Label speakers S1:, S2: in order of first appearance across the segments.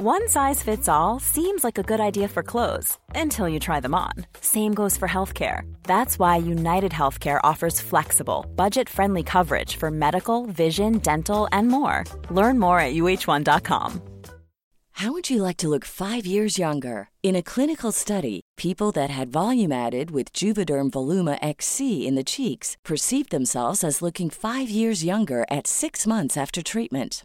S1: One size fits all seems like a good idea for clothes until you try them on. Same goes for healthcare. That's why United Healthcare offers flexible, budget friendly coverage for medical, vision, dental, and more. Learn more at uh1.com.
S2: How would you like to look five years younger? In a clinical study, people that had volume added with Juvederm Voluma XC in the cheeks perceived themselves as looking five years younger at six months after treatment.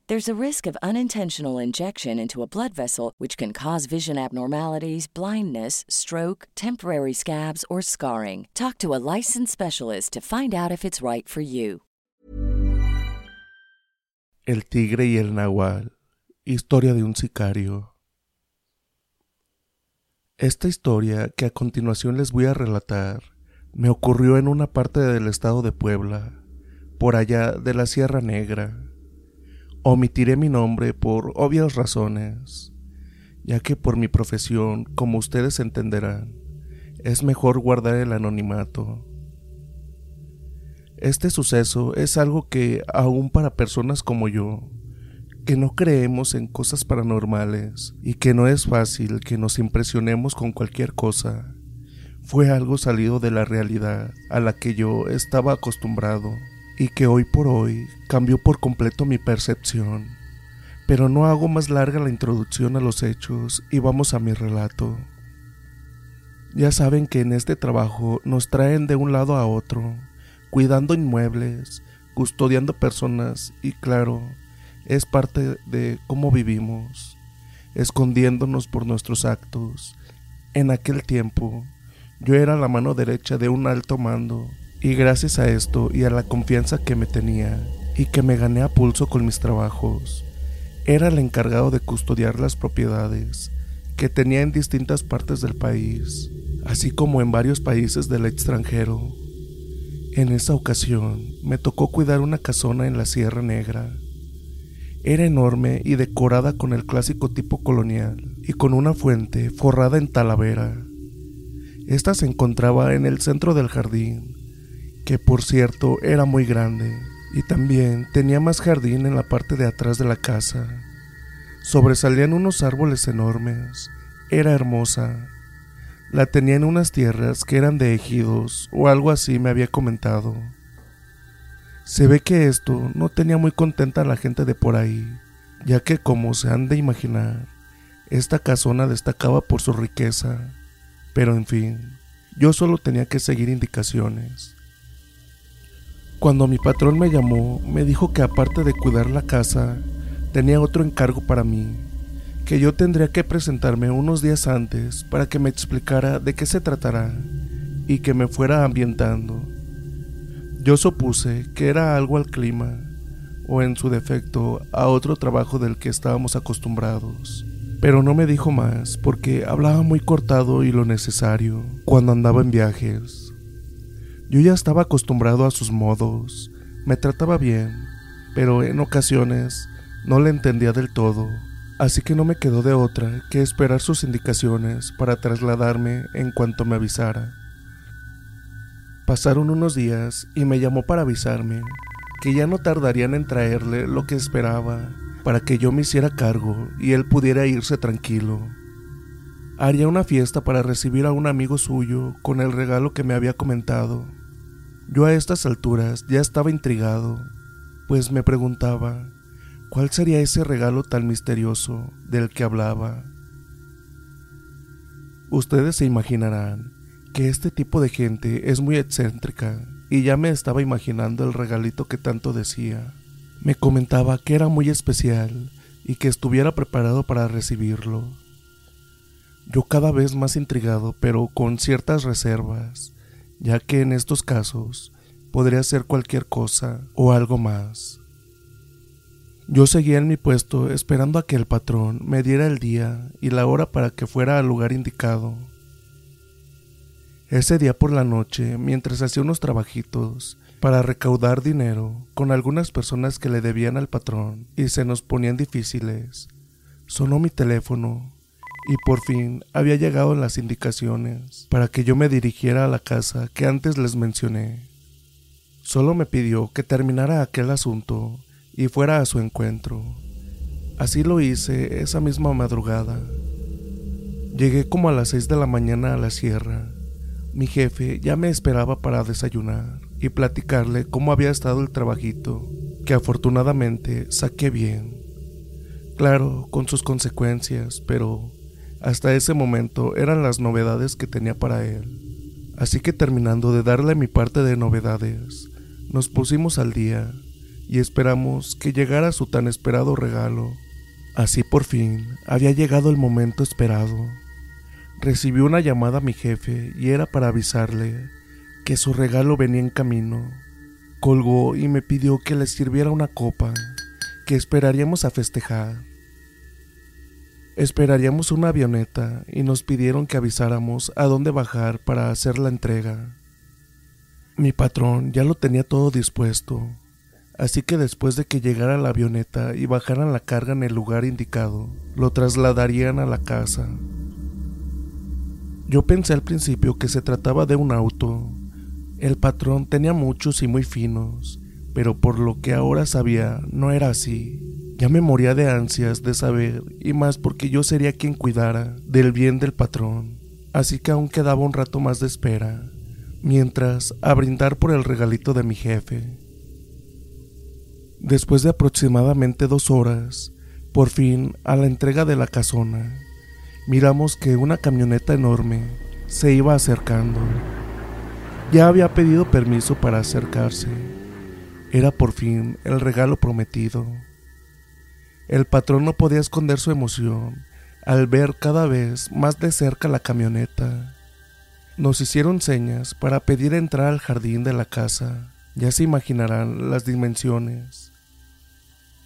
S2: There's a risk of unintentional injection into a blood vessel, which can cause vision abnormalities, blindness, stroke, temporary scabs, or scarring. Talk to a licensed specialist to find out if it's right for you.
S3: El tigre y el nahual. Historia de un sicario. Esta historia que a continuación les voy a relatar me ocurrió en una parte del estado de Puebla, por allá de la Sierra Negra. Omitiré mi nombre por obvias razones, ya que por mi profesión, como ustedes entenderán, es mejor guardar el anonimato. Este suceso es algo que, aún para personas como yo, que no creemos en cosas paranormales y que no es fácil que nos impresionemos con cualquier cosa, fue algo salido de la realidad a la que yo estaba acostumbrado y que hoy por hoy cambió por completo mi percepción. Pero no hago más larga la introducción a los hechos y vamos a mi relato. Ya saben que en este trabajo nos traen de un lado a otro, cuidando inmuebles, custodiando personas y claro, es parte de cómo vivimos, escondiéndonos por nuestros actos. En aquel tiempo, yo era la mano derecha de un alto mando y gracias a esto y a la confianza que me tenía y que me gané a pulso con mis trabajos, era el encargado de custodiar las propiedades que tenía en distintas partes del país, así como en varios países del extranjero. En esa ocasión me tocó cuidar una casona en la Sierra Negra. Era enorme y decorada con el clásico tipo colonial y con una fuente forrada en talavera. Esta se encontraba en el centro del jardín, que por cierto era muy grande, y también tenía más jardín en la parte de atrás de la casa. Sobresalían unos árboles enormes. Era hermosa la tenía en unas tierras que eran de ejidos o algo así me había comentado. Se ve que esto no tenía muy contenta a la gente de por ahí, ya que como se han de imaginar, esta casona destacaba por su riqueza. Pero en fin, yo solo tenía que seguir indicaciones. Cuando mi patrón me llamó, me dijo que aparte de cuidar la casa, tenía otro encargo para mí que yo tendría que presentarme unos días antes para que me explicara de qué se tratará y que me fuera ambientando. Yo supuse que era algo al clima, o en su defecto a otro trabajo del que estábamos acostumbrados, pero no me dijo más porque hablaba muy cortado y lo necesario cuando andaba en viajes. Yo ya estaba acostumbrado a sus modos, me trataba bien, pero en ocasiones no le entendía del todo así que no me quedó de otra que esperar sus indicaciones para trasladarme en cuanto me avisara. Pasaron unos días y me llamó para avisarme que ya no tardarían en traerle lo que esperaba para que yo me hiciera cargo y él pudiera irse tranquilo. Haría una fiesta para recibir a un amigo suyo con el regalo que me había comentado. Yo a estas alturas ya estaba intrigado, pues me preguntaba ¿Cuál sería ese regalo tan misterioso del que hablaba? Ustedes se imaginarán que este tipo de gente es muy excéntrica y ya me estaba imaginando el regalito que tanto decía. Me comentaba que era muy especial y que estuviera preparado para recibirlo. Yo cada vez más intrigado, pero con ciertas reservas, ya que en estos casos podría ser cualquier cosa o algo más. Yo seguía en mi puesto esperando a que el patrón me diera el día y la hora para que fuera al lugar indicado. Ese día por la noche, mientras hacía unos trabajitos para recaudar dinero con algunas personas que le debían al patrón y se nos ponían difíciles, sonó mi teléfono y por fin había llegado las indicaciones para que yo me dirigiera a la casa que antes les mencioné. Solo me pidió que terminara aquel asunto y fuera a su encuentro. Así lo hice esa misma madrugada. Llegué como a las seis de la mañana a la sierra. Mi jefe ya me esperaba para desayunar y platicarle cómo había estado el trabajito, que afortunadamente saqué bien. Claro, con sus consecuencias, pero hasta ese momento eran las novedades que tenía para él. Así que terminando de darle mi parte de novedades, nos pusimos al día y esperamos que llegara su tan esperado regalo. Así por fin había llegado el momento esperado. Recibí una llamada a mi jefe y era para avisarle que su regalo venía en camino. Colgó y me pidió que le sirviera una copa, que esperaríamos a festejar. Esperaríamos una avioneta y nos pidieron que avisáramos a dónde bajar para hacer la entrega. Mi patrón ya lo tenía todo dispuesto así que después de que llegara la avioneta y bajaran la carga en el lugar indicado, lo trasladarían a la casa. Yo pensé al principio que se trataba de un auto. El patrón tenía muchos y muy finos, pero por lo que ahora sabía no era así. Ya me moría de ansias de saber, y más porque yo sería quien cuidara del bien del patrón, así que aún quedaba un rato más de espera, mientras a brindar por el regalito de mi jefe. Después de aproximadamente dos horas, por fin, a la entrega de la casona, miramos que una camioneta enorme se iba acercando. Ya había pedido permiso para acercarse. Era por fin el regalo prometido. El patrón no podía esconder su emoción al ver cada vez más de cerca la camioneta. Nos hicieron señas para pedir entrar al jardín de la casa. Ya se imaginarán las dimensiones.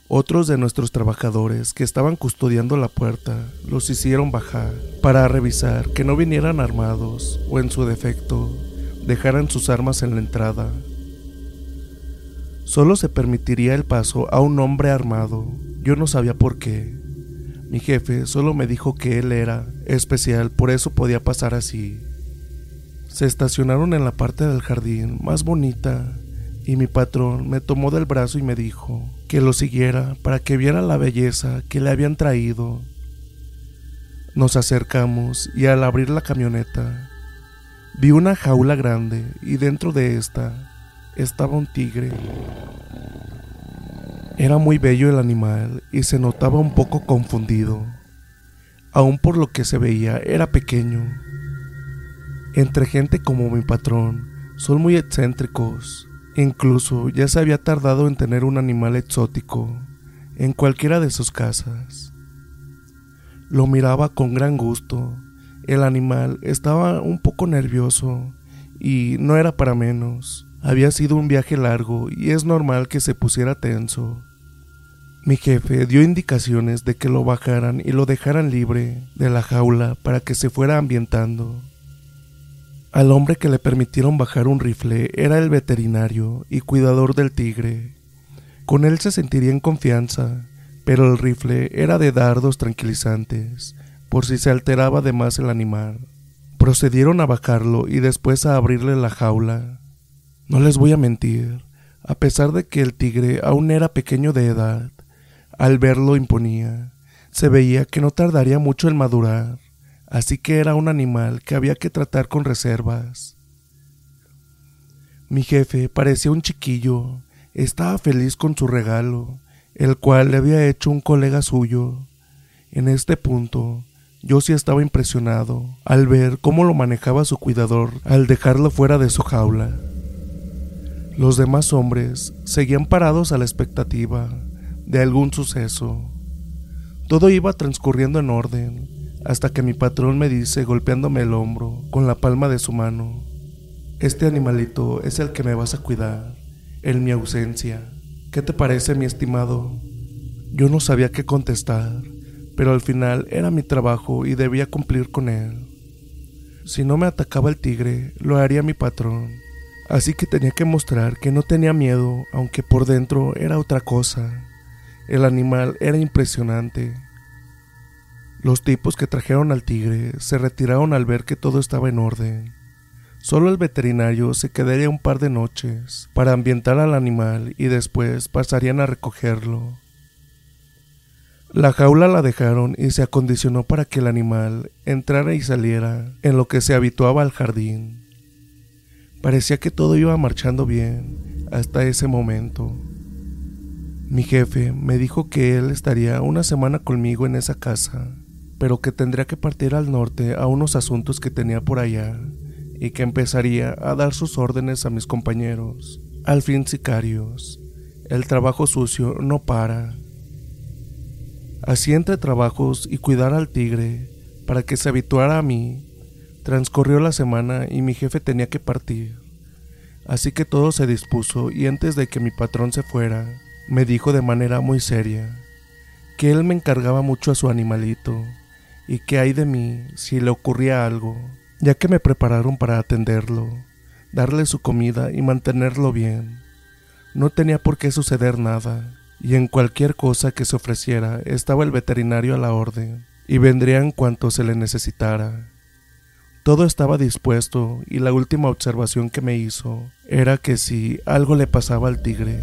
S3: Otros de nuestros trabajadores que estaban custodiando la puerta los hicieron bajar para revisar que no vinieran armados o en su defecto dejaran sus armas en la entrada. Solo se permitiría el paso a un hombre armado. Yo no sabía por qué. Mi jefe solo me dijo que él era especial, por eso podía pasar así. Se estacionaron en la parte del jardín más bonita y mi patrón me tomó del brazo y me dijo que lo siguiera para que viera la belleza que le habían traído. Nos acercamos y al abrir la camioneta vi una jaula grande y dentro de esta estaba un tigre. Era muy bello el animal y se notaba un poco confundido. Aún por lo que se veía era pequeño. Entre gente como mi patrón son muy excéntricos Incluso ya se había tardado en tener un animal exótico en cualquiera de sus casas. Lo miraba con gran gusto. El animal estaba un poco nervioso y no era para menos. Había sido un viaje largo y es normal que se pusiera tenso. Mi jefe dio indicaciones de que lo bajaran y lo dejaran libre de la jaula para que se fuera ambientando. Al hombre que le permitieron bajar un rifle era el veterinario y cuidador del tigre. Con él se sentiría en confianza, pero el rifle era de dardos tranquilizantes, por si se alteraba de más el animal. Procedieron a bajarlo y después a abrirle la jaula. No les voy a mentir, a pesar de que el tigre aún era pequeño de edad, al verlo imponía, se veía que no tardaría mucho en madurar así que era un animal que había que tratar con reservas. Mi jefe parecía un chiquillo, estaba feliz con su regalo, el cual le había hecho un colega suyo. En este punto, yo sí estaba impresionado al ver cómo lo manejaba su cuidador al dejarlo fuera de su jaula. Los demás hombres seguían parados a la expectativa de algún suceso. Todo iba transcurriendo en orden, hasta que mi patrón me dice golpeándome el hombro con la palma de su mano, Este animalito es el que me vas a cuidar, en mi ausencia. ¿Qué te parece, mi estimado? Yo no sabía qué contestar, pero al final era mi trabajo y debía cumplir con él. Si no me atacaba el tigre, lo haría mi patrón. Así que tenía que mostrar que no tenía miedo, aunque por dentro era otra cosa. El animal era impresionante. Los tipos que trajeron al tigre se retiraron al ver que todo estaba en orden. Solo el veterinario se quedaría un par de noches para ambientar al animal y después pasarían a recogerlo. La jaula la dejaron y se acondicionó para que el animal entrara y saliera en lo que se habituaba al jardín. Parecía que todo iba marchando bien hasta ese momento. Mi jefe me dijo que él estaría una semana conmigo en esa casa, pero que tendría que partir al norte a unos asuntos que tenía por allá y que empezaría a dar sus órdenes a mis compañeros, al fin sicarios. El trabajo sucio no para Así entre trabajos y cuidar al tigre para que se habituara a mí, transcurrió la semana y mi jefe tenía que partir. Así que todo se dispuso y antes de que mi patrón se fuera, me dijo de manera muy seria que él me encargaba mucho a su animalito y que hay de mí si le ocurría algo, ya que me prepararon para atenderlo, darle su comida y mantenerlo bien. No tenía por qué suceder nada y en cualquier cosa que se ofreciera estaba el veterinario a la orden, y vendría en cuanto se le necesitara. Todo estaba dispuesto y la última observación que me hizo era que si algo le pasaba al tigre,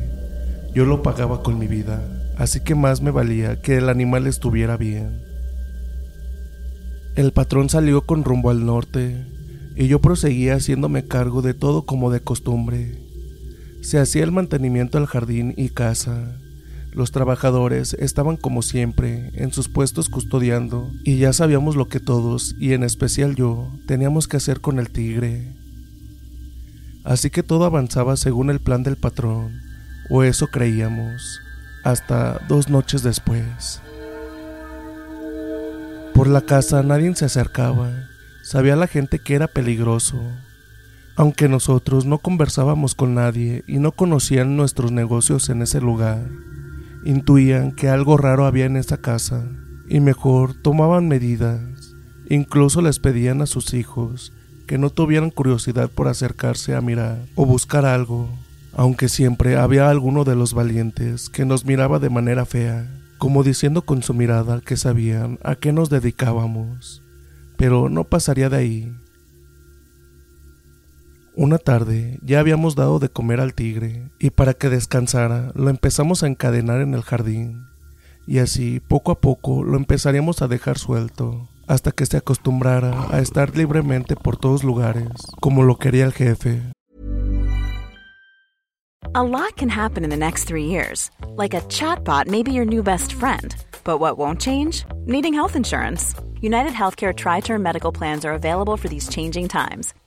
S3: yo lo pagaba con mi vida, así que más me valía que el animal estuviera bien. El patrón salió con rumbo al norte y yo proseguía haciéndome cargo de todo como de costumbre. Se hacía el mantenimiento al jardín y casa, los trabajadores estaban como siempre en sus puestos custodiando y ya sabíamos lo que todos, y en especial yo, teníamos que hacer con el tigre. Así que todo avanzaba según el plan del patrón, o eso creíamos, hasta dos noches después. Por la casa nadie se acercaba, sabía la gente que era peligroso, aunque nosotros no conversábamos con nadie y no conocían nuestros negocios en ese lugar intuían que algo raro había en esa casa y mejor tomaban medidas. Incluso les pedían a sus hijos que no tuvieran curiosidad por acercarse a mirar o buscar algo, aunque siempre había alguno de los valientes que nos miraba de manera fea, como diciendo con su mirada que sabían a qué nos dedicábamos, pero no pasaría de ahí. Una tarde ya habíamos dado de comer al tigre y para que descansara lo empezamos a encadenar en el jardín y así poco a poco lo empezaríamos a dejar suelto hasta que se acostumbrara a estar libremente por todos lugares como lo quería el jefe.
S1: A lot can happen in the next three years, like a chatbot may be your new best friend. But what won't change? Needing health insurance. United Healthcare Tri Term Medical Plans are available for these changing times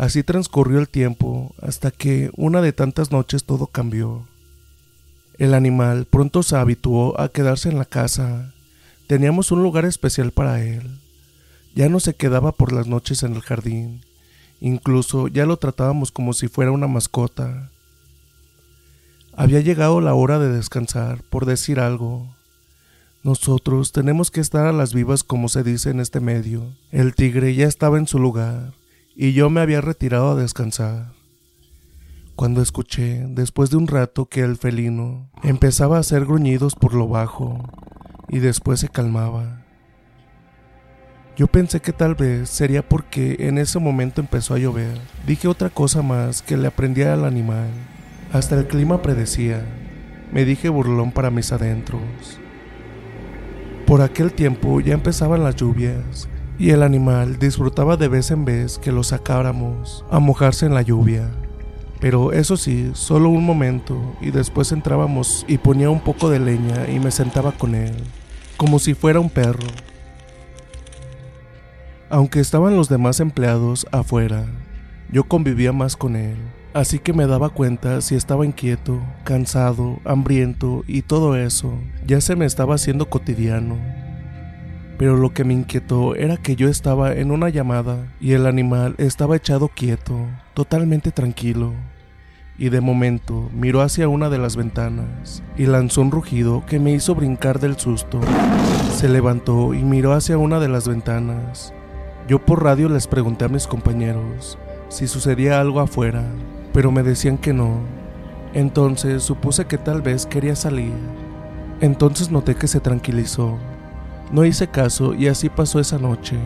S3: Así transcurrió el tiempo hasta que una de tantas noches todo cambió. El animal pronto se habituó a quedarse en la casa. Teníamos un lugar especial para él. Ya no se quedaba por las noches en el jardín. Incluso ya lo tratábamos como si fuera una mascota. Había llegado la hora de descansar, por decir algo. Nosotros tenemos que estar a las vivas como se dice en este medio. El tigre ya estaba en su lugar y yo me había retirado a descansar. Cuando escuché, después de un rato, que el felino empezaba a hacer gruñidos por lo bajo y después se calmaba. Yo pensé que tal vez sería porque en ese momento empezó a llover. Dije otra cosa más que le aprendía al animal. Hasta el clima predecía. Me dije burlón para mis adentros. Por aquel tiempo ya empezaban las lluvias y el animal disfrutaba de vez en vez que lo sacáramos a mojarse en la lluvia. Pero eso sí, solo un momento y después entrábamos y ponía un poco de leña y me sentaba con él, como si fuera un perro. Aunque estaban los demás empleados afuera, yo convivía más con él, así que me daba cuenta si estaba inquieto, cansado, hambriento y todo eso ya se me estaba haciendo cotidiano pero lo que me inquietó era que yo estaba en una llamada y el animal estaba echado quieto, totalmente tranquilo. Y de momento miró hacia una de las ventanas y lanzó un rugido que me hizo brincar del susto. Se levantó y miró hacia una de las ventanas. Yo por radio les pregunté a mis compañeros si sucedía algo afuera, pero me decían que no. Entonces supuse que tal vez quería salir. Entonces noté que se tranquilizó no hice caso y así pasó esa noche.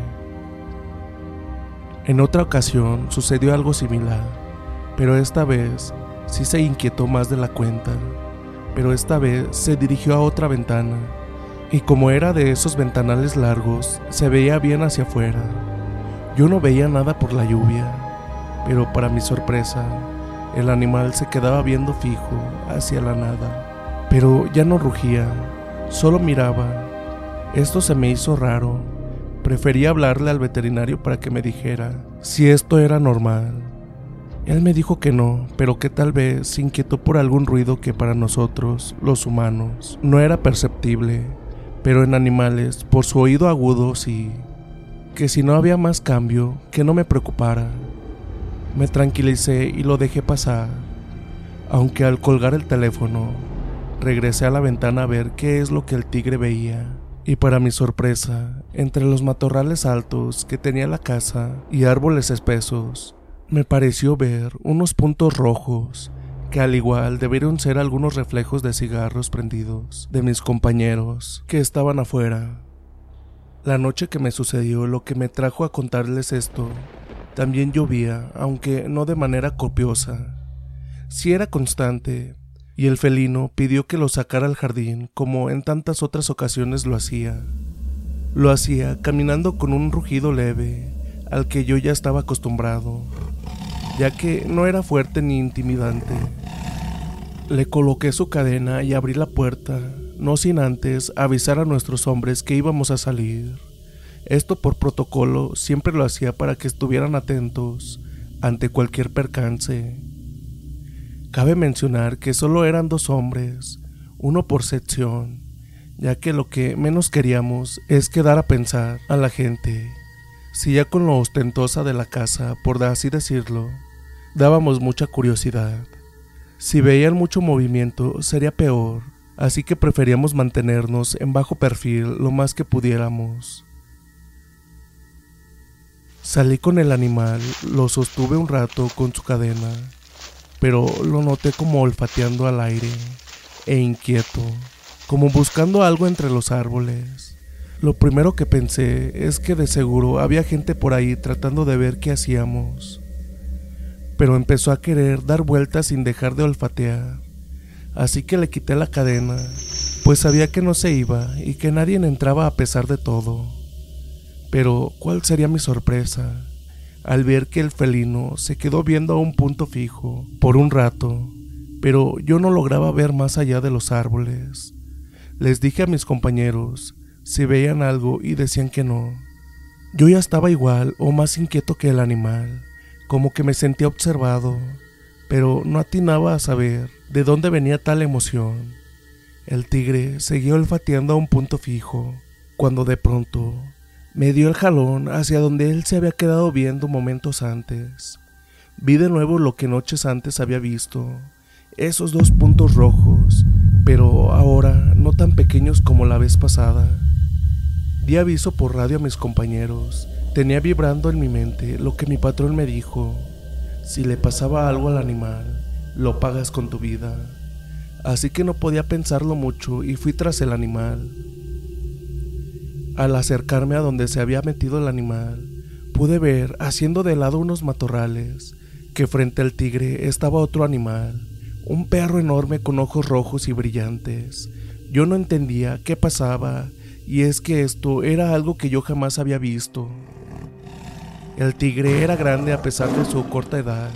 S3: En otra ocasión sucedió algo similar, pero esta vez sí se inquietó más de la cuenta, pero esta vez se dirigió a otra ventana, y como era de esos ventanales largos, se veía bien hacia afuera. Yo no veía nada por la lluvia, pero para mi sorpresa, el animal se quedaba viendo fijo hacia la nada, pero ya no rugía, solo miraba esto se me hizo raro. Preferí hablarle al veterinario para que me dijera si esto era normal. Él me dijo que no, pero que tal vez se inquietó por algún ruido que para nosotros, los humanos, no era perceptible, pero en animales, por su oído agudo, sí. Que si no había más cambio, que no me preocupara. Me tranquilicé y lo dejé pasar, aunque al colgar el teléfono, regresé a la ventana a ver qué es lo que el tigre veía. Y para mi sorpresa, entre los matorrales altos que tenía la casa y árboles espesos, me pareció ver unos puntos rojos que al igual debieron ser algunos reflejos de cigarros prendidos de mis compañeros que estaban afuera. La noche que me sucedió lo que me trajo a contarles esto, también llovía, aunque no de manera copiosa. Si era constante, y el felino pidió que lo sacara al jardín como en tantas otras ocasiones lo hacía. Lo hacía caminando con un rugido leve al que yo ya estaba acostumbrado, ya que no era fuerte ni intimidante. Le coloqué su cadena y abrí la puerta, no sin antes avisar a nuestros hombres que íbamos a salir. Esto por protocolo siempre lo hacía para que estuvieran atentos ante cualquier percance. Cabe mencionar que solo eran dos hombres, uno por sección, ya que lo que menos queríamos es quedar a pensar a la gente. Si ya con lo ostentosa de la casa, por así decirlo, dábamos mucha curiosidad. Si veían mucho movimiento, sería peor, así que preferíamos mantenernos en bajo perfil lo más que pudiéramos. Salí con el animal, lo sostuve un rato con su cadena pero lo noté como olfateando al aire e inquieto, como buscando algo entre los árboles. Lo primero que pensé es que de seguro había gente por ahí tratando de ver qué hacíamos, pero empezó a querer dar vueltas sin dejar de olfatear, así que le quité la cadena, pues sabía que no se iba y que nadie entraba a pesar de todo. Pero, ¿cuál sería mi sorpresa? Al ver que el felino se quedó viendo a un punto fijo por un rato, pero yo no lograba ver más allá de los árboles. Les dije a mis compañeros si veían algo y decían que no. Yo ya estaba igual o más inquieto que el animal, como que me sentía observado, pero no atinaba a saber de dónde venía tal emoción. El tigre seguía olfateando a un punto fijo, cuando de pronto me dio el jalón hacia donde él se había quedado viendo momentos antes. Vi de nuevo lo que noches antes había visto, esos dos puntos rojos, pero ahora no tan pequeños como la vez pasada. Di aviso por radio a mis compañeros. Tenía vibrando en mi mente lo que mi patrón me dijo. Si le pasaba algo al animal, lo pagas con tu vida. Así que no podía pensarlo mucho y fui tras el animal. Al acercarme a donde se había metido el animal, pude ver, haciendo de lado unos matorrales, que frente al tigre estaba otro animal, un perro enorme con ojos rojos y brillantes. Yo no entendía qué pasaba, y es que esto era algo que yo jamás había visto. El tigre era grande a pesar de su corta edad,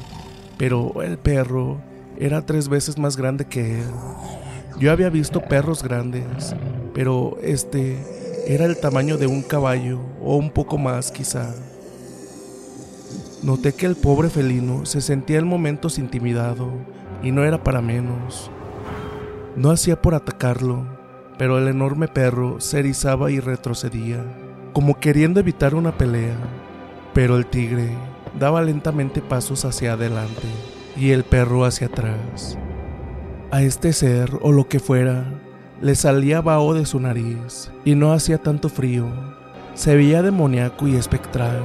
S3: pero el perro era tres veces más grande que él. Yo había visto perros grandes, pero este era el tamaño de un caballo o un poco más quizá. Noté que el pobre felino se sentía en momentos intimidado y no era para menos. No hacía por atacarlo, pero el enorme perro se erizaba y retrocedía, como queriendo evitar una pelea. Pero el tigre daba lentamente pasos hacia adelante y el perro hacia atrás. A este ser o lo que fuera le salía vaho de su nariz y no hacía tanto frío. Se veía demoníaco y espectral.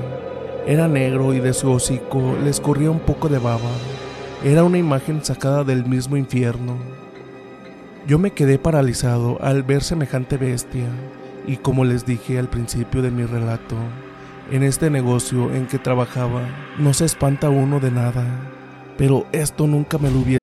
S3: Era negro y de su hocico le escurría un poco de baba. Era una imagen sacada del mismo infierno. Yo me quedé paralizado al ver semejante bestia y como les dije al principio de mi relato, en este negocio en que trabajaba no se espanta uno de nada, pero esto nunca me lo hubiera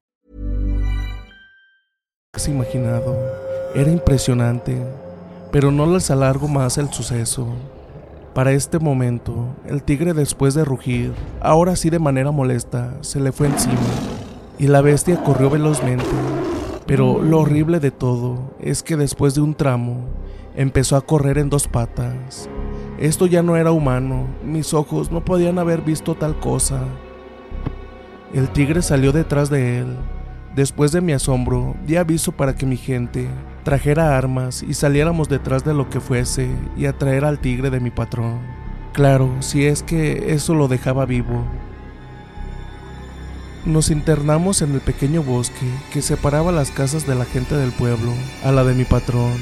S3: Imaginado. Era impresionante, pero no les alargo más el suceso. Para este momento, el tigre después de rugir, ahora sí de manera molesta, se le fue encima y la bestia corrió velozmente. Pero lo horrible de todo es que después de un tramo, empezó a correr en dos patas. Esto ya no era humano, mis ojos no podían haber visto tal cosa. El tigre salió detrás de él. Después de mi asombro, di aviso para que mi gente trajera armas y saliéramos detrás de lo que fuese y atraer al tigre de mi patrón. Claro, si es que eso lo dejaba vivo. Nos internamos en el pequeño bosque que separaba las casas de la gente del pueblo a la de mi patrón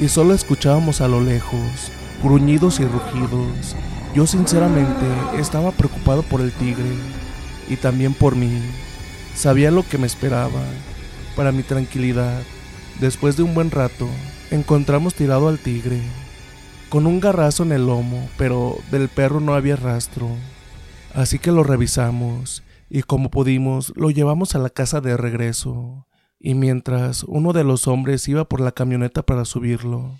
S3: y solo escuchábamos a lo lejos gruñidos y rugidos. Yo sinceramente estaba preocupado por el tigre y también por mí. Sabía lo que me esperaba. Para mi tranquilidad, después de un buen rato, encontramos tirado al tigre, con un garrazo en el lomo, pero del perro no había rastro. Así que lo revisamos y como pudimos lo llevamos a la casa de regreso. Y mientras uno de los hombres iba por la camioneta para subirlo,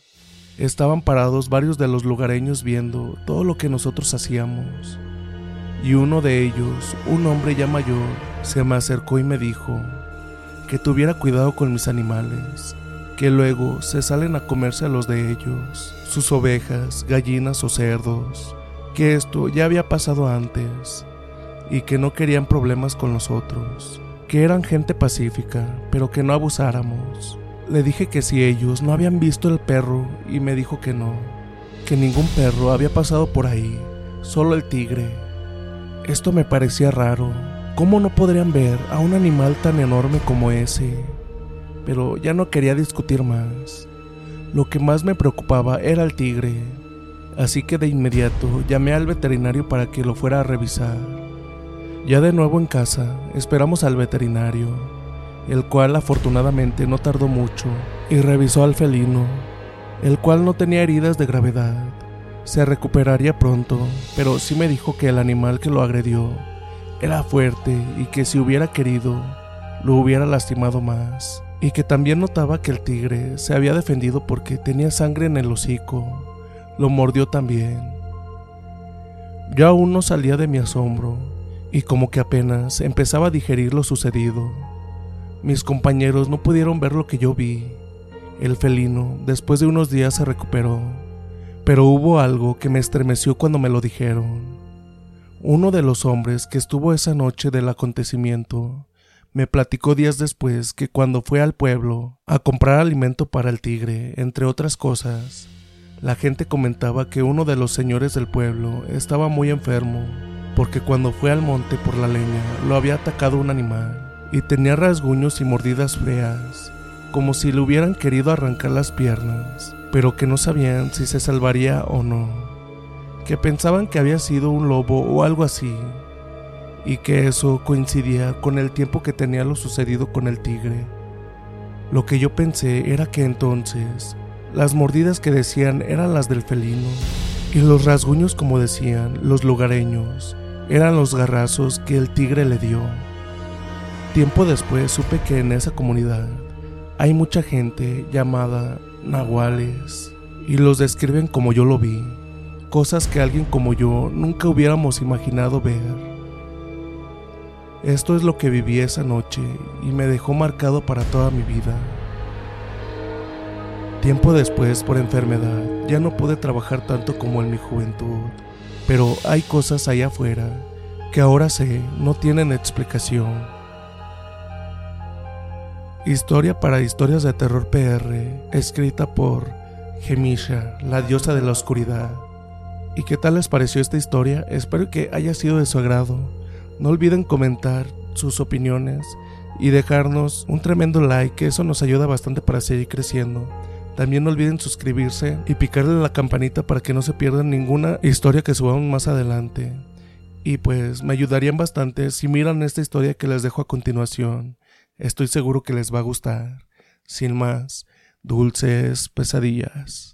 S3: estaban parados varios de los lugareños viendo todo lo que nosotros hacíamos. Y uno de ellos, un hombre ya mayor, se me acercó y me dijo que tuviera cuidado con mis animales, que luego se salen a comerse a los de ellos, sus ovejas, gallinas o cerdos, que esto ya había pasado antes y que no querían problemas con nosotros, que eran gente pacífica, pero que no abusáramos. Le dije que si ellos no habían visto el perro y me dijo que no, que ningún perro había pasado por ahí, solo el tigre. Esto me parecía raro. ¿Cómo no podrían ver a un animal tan enorme como ese? Pero ya no quería discutir más. Lo que más me preocupaba era el tigre. Así que de inmediato llamé al veterinario para que lo fuera a revisar. Ya de nuevo en casa, esperamos al veterinario, el cual afortunadamente no tardó mucho y revisó al felino, el cual no tenía heridas de gravedad. Se recuperaría pronto, pero sí me dijo que el animal que lo agredió era fuerte y que si hubiera querido, lo hubiera lastimado más. Y que también notaba que el tigre se había defendido porque tenía sangre en el hocico. Lo mordió también. Yo aún no salía de mi asombro y como que apenas empezaba a digerir lo sucedido. Mis compañeros no pudieron ver lo que yo vi. El felino, después de unos días, se recuperó pero hubo algo que me estremeció cuando me lo dijeron. Uno de los hombres que estuvo esa noche del acontecimiento me platicó días después que cuando fue al pueblo a comprar alimento para el tigre, entre otras cosas, la gente comentaba que uno de los señores del pueblo estaba muy enfermo, porque cuando fue al monte por la leña lo había atacado un animal y tenía rasguños y mordidas feas, como si le hubieran querido arrancar las piernas pero que no sabían si se salvaría o no, que pensaban que había sido un lobo o algo así, y que eso coincidía con el tiempo que tenía lo sucedido con el tigre. Lo que yo pensé era que entonces las mordidas que decían eran las del felino, y los rasguños como decían los lugareños eran los garrazos que el tigre le dio. Tiempo después supe que en esa comunidad hay mucha gente llamada nahuales y los describen como yo lo vi, cosas que alguien como yo nunca hubiéramos imaginado ver. Esto es lo que viví esa noche y me dejó marcado para toda mi vida. Tiempo después, por enfermedad, ya no pude trabajar tanto como en mi juventud, pero hay cosas allá afuera que ahora sé no tienen explicación Historia para historias de terror PR, escrita por Gemisha, la diosa de la oscuridad. ¿Y qué tal les pareció esta historia? Espero que haya sido de su agrado. No olviden comentar sus opiniones y dejarnos un tremendo like, que eso nos ayuda bastante para seguir creciendo. También no olviden suscribirse y picarle la campanita para que no se pierdan ninguna historia que subamos más adelante. Y pues me ayudarían bastante si miran esta historia que les dejo a continuación. Estoy seguro que les va a gustar. Sin más, Dulces pesadillas.